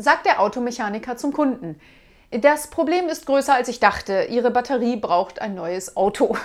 sagt der Automechaniker zum Kunden. Das Problem ist größer als ich dachte. Ihre Batterie braucht ein neues Auto.